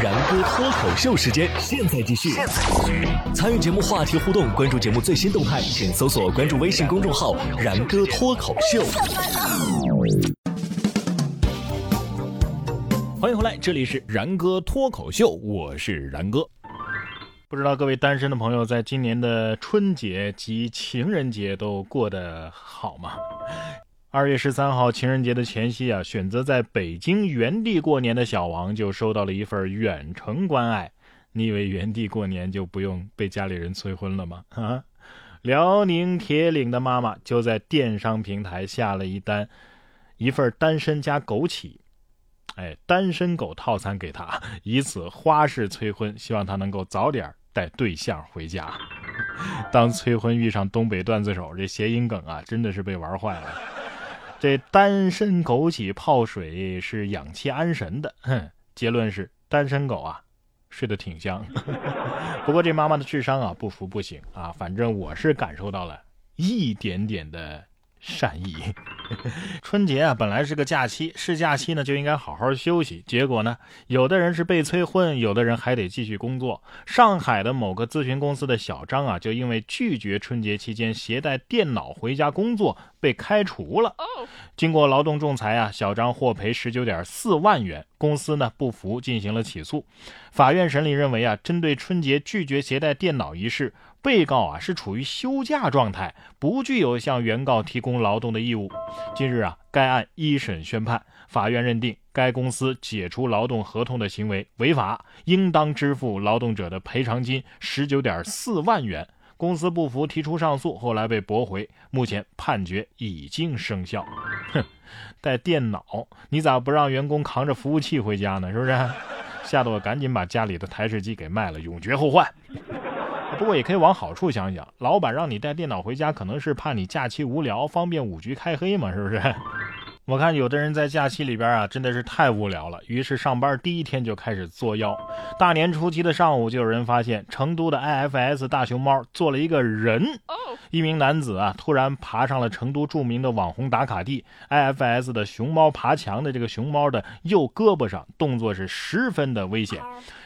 然哥脱口秀时间，现在继续。参与节目话题互动，关注节目最新动态，请搜索关注微信公众号“然哥脱口秀”。欢迎回来，这里是然哥脱口秀，我是然哥。不知道各位单身的朋友，在今年的春节及情人节都过得好吗？二月十三号情人节的前夕啊，选择在北京原地过年的小王就收到了一份远程关爱。你以为原地过年就不用被家里人催婚了吗？啊！辽宁铁岭的妈妈就在电商平台下了一单，一份单身加枸杞，哎，单身狗套餐给他，以此花式催婚，希望他能够早点带对象回家。当催婚遇上东北段子手，这谐音梗啊，真的是被玩坏了。这单身枸杞泡水是养气安神的，哼，结论是单身狗啊，睡得挺香。不过这妈妈的智商啊不服不行啊，反正我是感受到了一点点的善意。春节啊，本来是个假期，是假期呢就应该好好休息。结果呢，有的人是被催婚，有的人还得继续工作。上海的某个咨询公司的小张啊，就因为拒绝春节期间携带电脑回家工作，被开除了。经过劳动仲裁啊，小张获赔十九点四万元。公司呢不服，进行了起诉。法院审理认为啊，针对春节拒绝携带电脑一事，被告啊是处于休假状态，不具有向原告提供劳动的义务。近日啊，该案一审宣判，法院认定该公司解除劳动合同的行为违法，应当支付劳动者的赔偿金十九点四万元。公司不服，提出上诉，后来被驳回。目前判决已经生效。哼，带电脑，你咋不让员工扛着服务器回家呢？是不是？吓得我赶紧把家里的台式机给卖了，永绝后患。不过也可以往好处想想，老板让你带电脑回家，可能是怕你假期无聊，方便五局开黑嘛，是不是？我看有的人在假期里边啊，真的是太无聊了，于是上班第一天就开始作妖。大年初七的上午，就有人发现成都的 IFS 大熊猫做了一个人。一名男子啊，突然爬上了成都著名的网红打卡地 IFS 的熊猫爬墙的这个熊猫的右胳膊上，动作是十分的危险。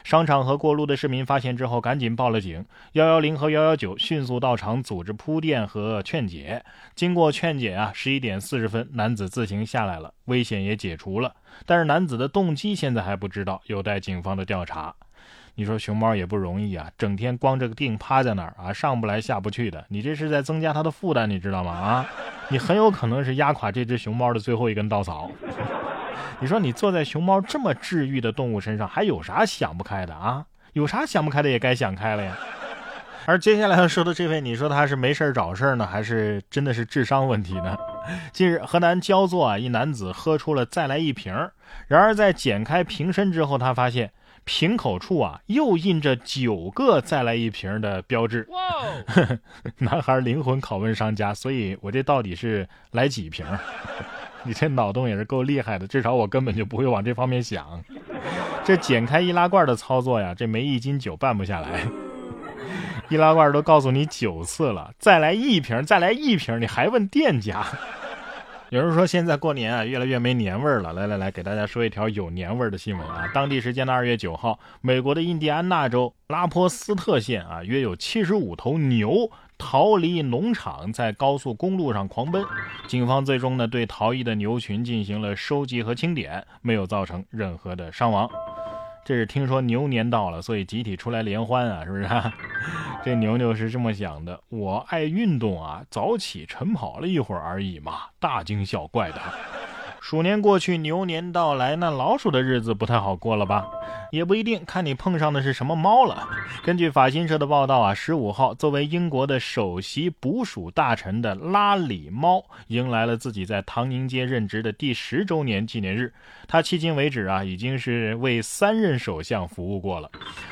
商场和过路的市民发现之后，赶紧报了警。幺幺零和幺幺九迅速到场组织铺垫和劝解。经过劝解啊，十一点四十分，男子自行。下来了，危险也解除了，但是男子的动机现在还不知道，有待警方的调查。你说熊猫也不容易啊，整天光着个腚趴在那儿啊，上不来下不去的，你这是在增加它的负担，你知道吗？啊，你很有可能是压垮这只熊猫的最后一根稻草。你说你坐在熊猫这么治愈的动物身上，还有啥想不开的啊？有啥想不开的也该想开了呀。而接下来要说的这位，你说他是没事找事呢，还是真的是智商问题呢？近日，河南焦作啊，一男子喝出了再来一瓶，然而在剪开瓶身之后，他发现瓶口处啊又印着九个再来一瓶的标志。男孩灵魂拷问商家，所以我这到底是来几瓶？你这脑洞也是够厉害的，至少我根本就不会往这方面想。这剪开易拉罐的操作呀，这没一斤酒办不下来。易拉罐都告诉你九次了，再来一瓶，再来一瓶，你还问店家？有人说现在过年啊，越来越没年味儿了。来来来，给大家说一条有年味儿的新闻啊！当地时间的二月九号，美国的印第安纳州拉波斯特县啊，约有七十五头牛逃离农场，在高速公路上狂奔。警方最终呢，对逃逸的牛群进行了收集和清点，没有造成任何的伤亡。这是听说牛年到了，所以集体出来联欢啊，是不是？这牛牛是这么想的：我爱运动啊，早起晨跑了一会儿而已嘛，大惊小怪的。鼠年过去，牛年到来，那老鼠的日子不太好过了吧？也不一定，看你碰上的是什么猫了。根据法新社的报道啊，十五号，作为英国的首席捕鼠大臣的拉里猫，迎来了自己在唐宁街任职的第十周年纪念日。他迄今为止啊，已经是为三任首相服务过了。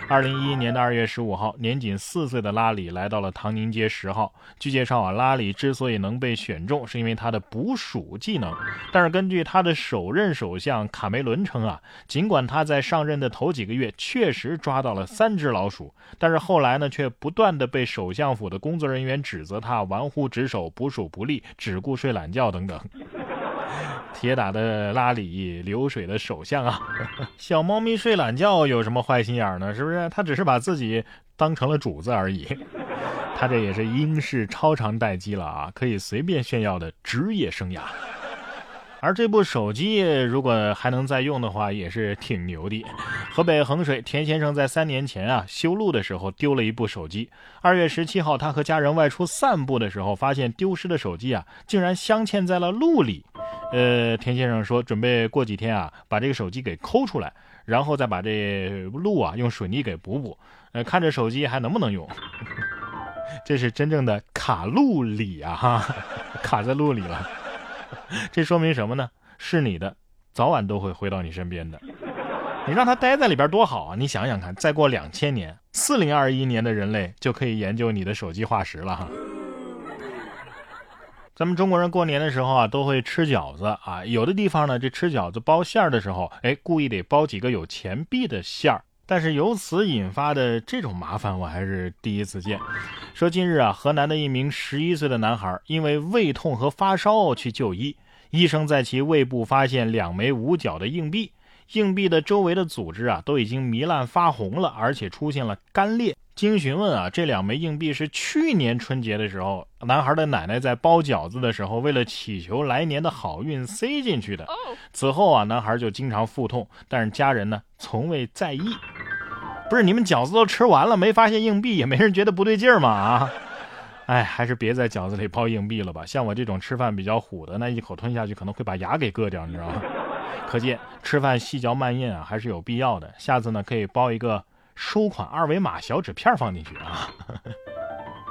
二零一一年的二月十五号，年仅四岁的拉里来到了唐宁街十号。据介绍啊，拉里之所以能被选中，是因为他的捕鼠技能。但是根据他的首任首相卡梅伦称啊，尽管他在上任的头几个月确实抓到了三只老鼠，但是后来呢，却不断的被首相府的工作人员指责他玩忽职守、捕鼠不利、只顾睡懒觉等等。铁打的拉里，流水的首相啊。小猫咪睡懒觉有什么坏心眼呢？是不是？它只是把自己当成了主子而已。他这也是英式超长待机了啊，可以随便炫耀的职业生涯。而这部手机如果还能再用的话，也是挺牛的。河北衡水田先生在三年前啊修路的时候丢了一部手机。二月十七号，他和家人外出散步的时候，发现丢失的手机啊竟然镶嵌在了路里。呃，田先生说准备过几天啊把这个手机给抠出来，然后再把这路啊用水泥给补补。呃，看着手机还能不能用？这是真正的卡路里啊哈，卡在路里了。这说明什么呢？是你的，早晚都会回到你身边的。你让他待在里边多好啊！你想想看，再过两千年，四零二一年的人类就可以研究你的手机化石了哈。咱们中国人过年的时候啊，都会吃饺子啊。有的地方呢，这吃饺子包馅儿的时候，哎，故意得包几个有钱币的馅儿。但是由此引发的这种麻烦，我还是第一次见。说近日啊，河南的一名十一岁的男孩因为胃痛和发烧去就医，医生在其胃部发现两枚五角的硬币，硬币的周围的组织啊都已经糜烂发红了，而且出现了干裂。经询问啊，这两枚硬币是去年春节的时候，男孩的奶奶在包饺子的时候，为了祈求来年的好运塞进去的。此后啊，男孩就经常腹痛，但是家人呢从未在意。不是你们饺子都吃完了，没发现硬币，也没人觉得不对劲儿吗？啊，哎，还是别在饺子里包硬币了吧。像我这种吃饭比较虎的，那一口吞下去可能会把牙给硌掉，你知道吗？可见吃饭细嚼慢咽啊，还是有必要的。下次呢，可以包一个收款二维码小纸片放进去啊。